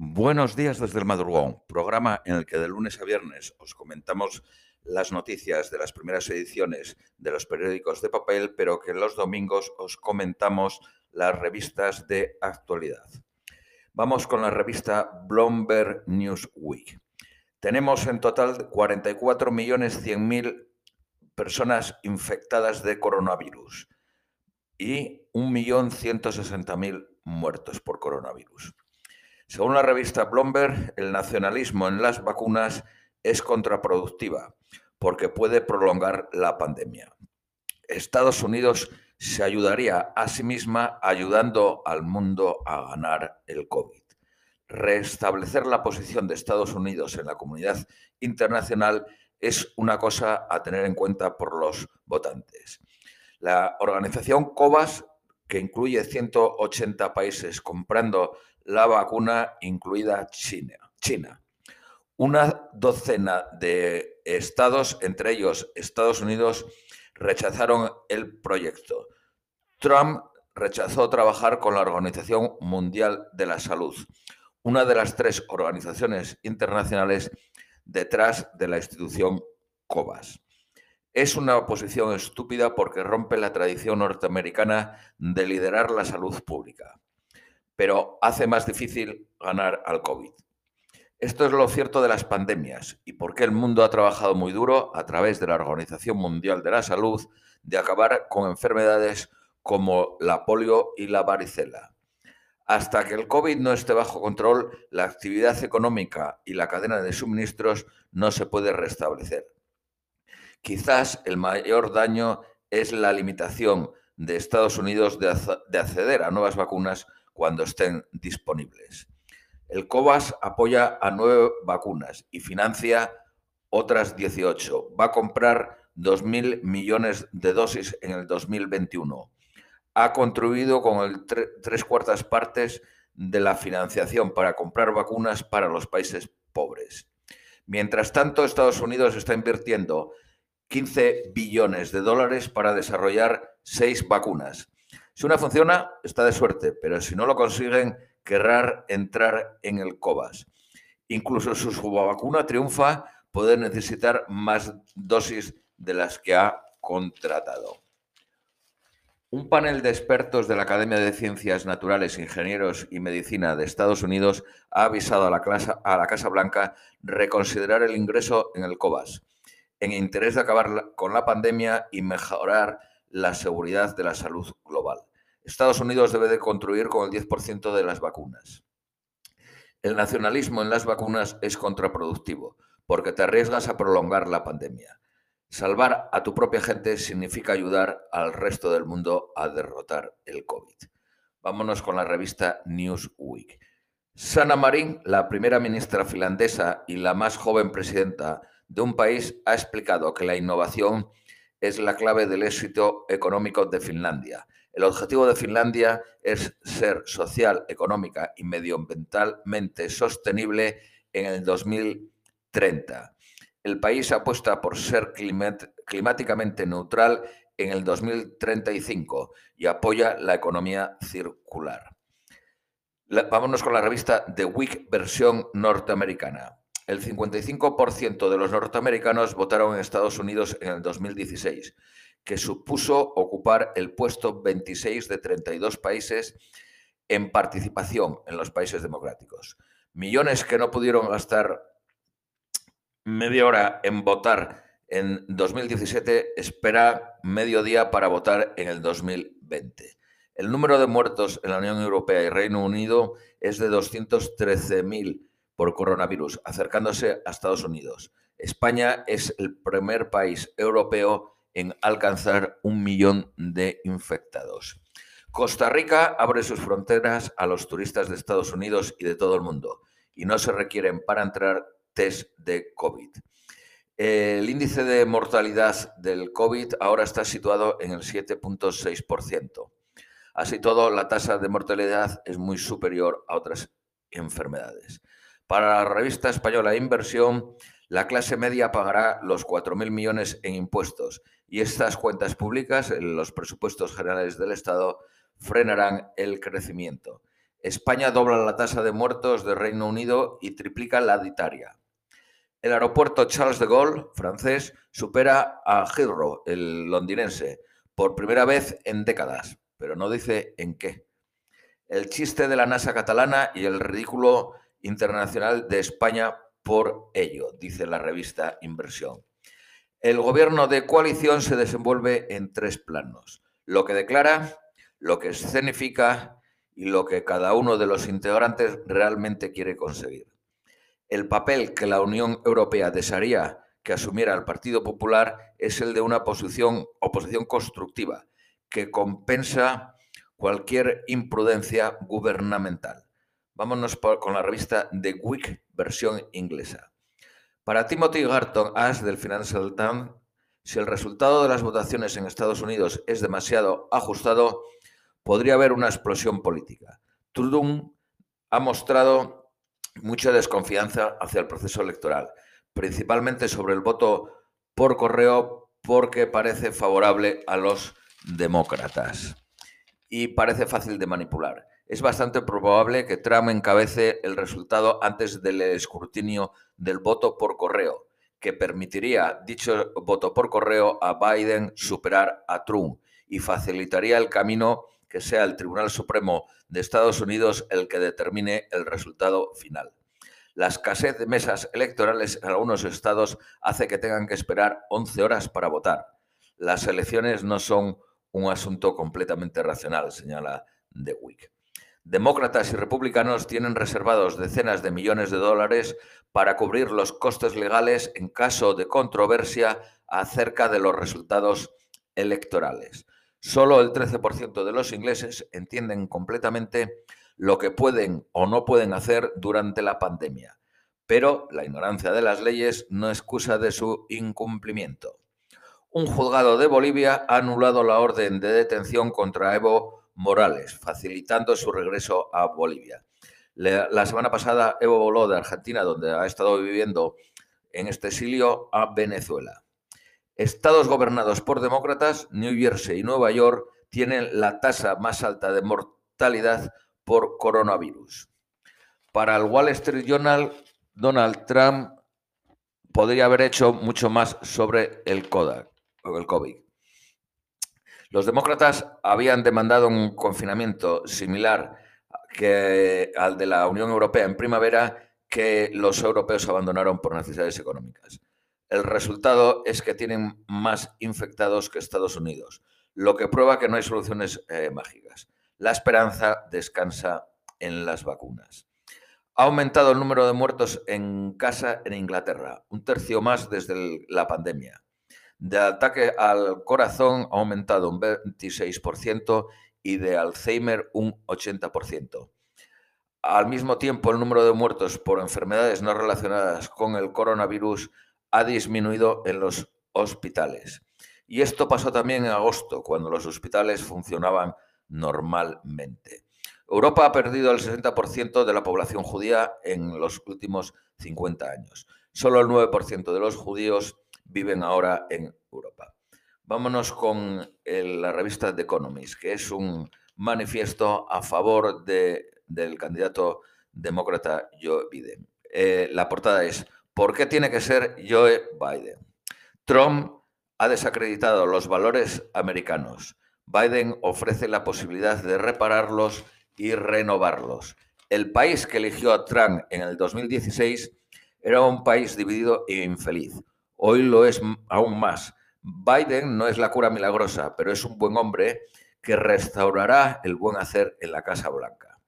Buenos días desde el madrugón, programa en el que de lunes a viernes os comentamos las noticias de las primeras ediciones de los periódicos de papel, pero que los domingos os comentamos las revistas de actualidad. Vamos con la revista Bloomberg Newsweek. Tenemos en total 44.100.000 personas infectadas de coronavirus y 1.160.000 muertos por coronavirus. Según la revista Bloomberg, el nacionalismo en las vacunas es contraproductiva porque puede prolongar la pandemia. Estados Unidos se ayudaría a sí misma ayudando al mundo a ganar el COVID. Restablecer la posición de Estados Unidos en la comunidad internacional es una cosa a tener en cuenta por los votantes. La organización COVAS, que incluye 180 países comprando la vacuna, incluida China. China. Una docena de estados, entre ellos Estados Unidos, rechazaron el proyecto. Trump rechazó trabajar con la Organización Mundial de la Salud, una de las tres organizaciones internacionales detrás de la institución COVAS. Es una posición estúpida porque rompe la tradición norteamericana de liderar la salud pública pero hace más difícil ganar al COVID. Esto es lo cierto de las pandemias y por qué el mundo ha trabajado muy duro a través de la Organización Mundial de la Salud de acabar con enfermedades como la polio y la varicela. Hasta que el COVID no esté bajo control, la actividad económica y la cadena de suministros no se puede restablecer. Quizás el mayor daño es la limitación de Estados Unidos de, acceder a nuevas vacunas cuando estén disponibles. El COVAS apoya a nueve vacunas y financia otras 18. Va a comprar 2.000 millones de dosis en el 2021. Ha contribuido con tres cuartas partes de la financiación para comprar vacunas para los países pobres. Mientras tanto, Estados Unidos está invirtiendo 15 billones de dólares para desarrollar seis vacunas si una funciona, está de suerte, pero si no lo consiguen, querrán entrar en el COVAS. Incluso si su vacuna triunfa, puede necesitar más dosis de las que ha contratado. Un panel de expertos de la Academia de Ciencias Naturales, Ingenieros y Medicina de Estados Unidos ha avisado a la, a la Casa Blanca reconsiderar el ingreso en el COVAS, en interés de acabar con la pandemia y mejorar la seguridad de la salud global. Estados Unidos debe de contribuir con el 10% de las vacunas. El nacionalismo en las vacunas es contraproductivo porque te arriesgas a prolongar la pandemia. Salvar a tu propia gente significa ayudar al resto del mundo a derrotar el COVID. Vámonos con la revista Newsweek. Sanna Marin, la primera ministra finlandesa y la más joven presidenta de un país, ha explicado que la innovación es la clave del éxito económico de Finlandia el objetivo de Finlandia es ser social, económica y medioambientalmente sostenible en el 2030. El país apuesta por ser climáticamente neutral en el 2035 y apoya la economía circular. vámonos con la revista The Week versión norteamericana. El 55% de los norteamericanos votaron en Estados Unidos en el 2016 que supuso ocupar el puesto 26 de 32 países en participación en los países democráticos. Millones que no pudieron gastar media hora en votar en 2017 espera medio día para votar en el 2020. El número de muertos en la Unión Europea y Reino Unido es de 213.000 por coronavirus, acercándose a Estados Unidos. España es el primer país europeo en alcanzar un millón de infectados. Costa Rica abre sus fronteras a los turistas de Estados Unidos y de todo el mundo y no se requieren para entrar test de COVID. El índice de mortalidad del COVID ahora está situado en el 7.6%. Así todo, la tasa de mortalidad es muy superior a otras enfermedades. Para la revista española Inversión, la clase media pagará los 4.000 millones en impuestos y estas cuentas públicas, los presupuestos generales del Estado, frenarán el crecimiento. España dobla la tasa de muertos de Reino Unido y triplica la de. El aeropuerto Charles de Gaulle, francés, supera a Heathrow, el londinense, por primera vez en décadas, pero no dice en qué. El chiste de la NASA catalana y el ridículo internacional de España por ello, dice la revista Inversión. El gobierno de coalición se desenvuelve en tres planos. Lo que declara, lo que escenifica y lo que cada uno de los integrantes realmente quiere conseguir. El papel que la Unión Europea desearía que asumiera el Partido Popular es el de una posición, oposición constructiva que compensa cualquier imprudencia gubernamental. Vámonos con la revista The Week, versión inglesa. Para Timothy Garton Ash del Financial Times, si el resultado de las votaciones en Estados Unidos es demasiado ajustado, podría haber una explosión política. Trudeau ha mostrado mucha desconfianza hacia el proceso electoral, principalmente sobre el voto por correo porque parece favorable a los demócratas y parece fácil de manipular. Es bastante probable que Trump encabece el resultado antes del escrutinio del voto por correo, que permitiría dicho voto por correo a Biden superar a Trump y facilitaría el camino que sea el Tribunal Supremo de Estados Unidos el que determine el resultado final. La escasez de mesas electorales en algunos estados hace que tengan que esperar 11 horas para votar. Las elecciones no son un asunto completamente racional, señala The Week. Demócratas y republicanos tienen reservados decenas de millones de dólares para cubrir los costes legales en caso de controversia acerca de los resultados electorales. Solo el 13% de los ingleses entienden completamente lo que pueden o no pueden hacer durante la pandemia, pero la ignorancia de las leyes no excusa de su incumplimiento. Un juzgado de Bolivia ha anulado la orden de detención contra Evo Morales, facilitando su regreso a Bolivia. La semana pasada Evo voló de Argentina, donde ha estado viviendo en este exilio, a Venezuela. Estados gobernados por demócratas, New Jersey y Nueva York, tienen la tasa más alta de mortalidad por coronavirus. Para el Wall Street Journal, Donald Trump podría haber hecho mucho más sobre el Kodak, el COVID. Los demócratas habían demandado un confinamiento similar al de la Unión Europea en primavera que los europeos abandonaron por necesidades económicas. El resultado es que tienen más infectados que Estados Unidos, lo que prueba que no hay soluciones eh, mágicas. La esperanza descansa en las vacunas. Ha aumentado el número de muertos en casa en Inglaterra, un tercio más desde la pandemia. De ataque al corazón ha aumentado un 26% y de Alzheimer un 80%. Al mismo tiempo, el número de muertos por enfermedades no relacionadas con el coronavirus ha disminuido en los hospitales. Y esto pasó también en agosto, cuando los hospitales funcionaban normalmente. Europa ha perdido el 60% de la población judía en los últimos 50 años. Solo el 9% de los judíos viven ahora en Europa. Vámonos con la revista The Economist, que es un manifiesto a favor del candidato demócrata Joe Biden. Eh, la portada es ¿Por qué tiene que ser Joe Biden? Trump ha desacreditado los valores americanos. Biden ofrece la posibilidad de repararlos y renovarlos. El país que eligió a Trump en el 2016 era un país dividido e infeliz. Hoy lo es aún más. Biden no es la cura milagrosa, pero es un buen hombre que restaurará el buen hacer en la Casa Blanca.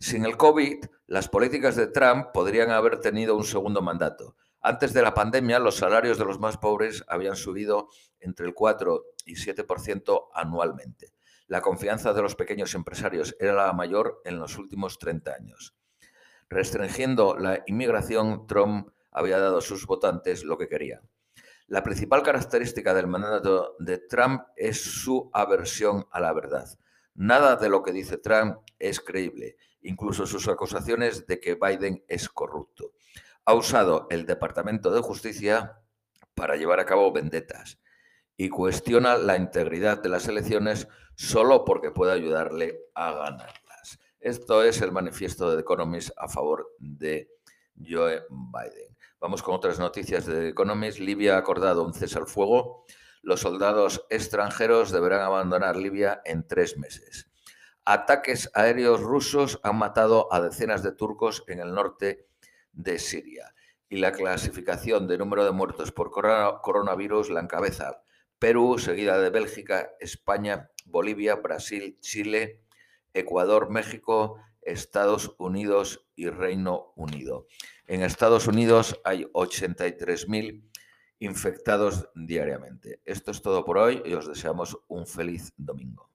Sin el COVID, las políticas de Trump podrían haber tenido un segundo mandato. Antes de la pandemia, los salarios de los más pobres habían subido entre el 4 y 7% anualmente. La confianza de los pequeños empresarios era la mayor en los últimos 30 años. Restringiendo la inmigración, Trump había dado a sus votantes lo que quería. La principal característica del mandato de Trump es su aversión a la verdad. Nada de lo que dice Trump es creíble incluso sus acusaciones de que Biden es corrupto. Ha usado el Departamento de Justicia para llevar a cabo vendetas y cuestiona la integridad de las elecciones solo porque puede ayudarle a ganarlas. Esto es el manifiesto de The Economist a favor de Joe Biden. Vamos con otras noticias de Economist. Libia ha acordado un cese al fuego. Los soldados extranjeros deberán abandonar Libia en tres meses. Ataques aéreos rusos han matado a decenas de turcos en el norte de Siria. Y la clasificación de número de muertos por coronavirus la encabeza Perú, seguida de Bélgica, España, Bolivia, Brasil, Chile, Ecuador, México, Estados Unidos y Reino Unido. En Estados Unidos hay 83.000 infectados diariamente. Esto es todo por hoy y os deseamos un feliz domingo.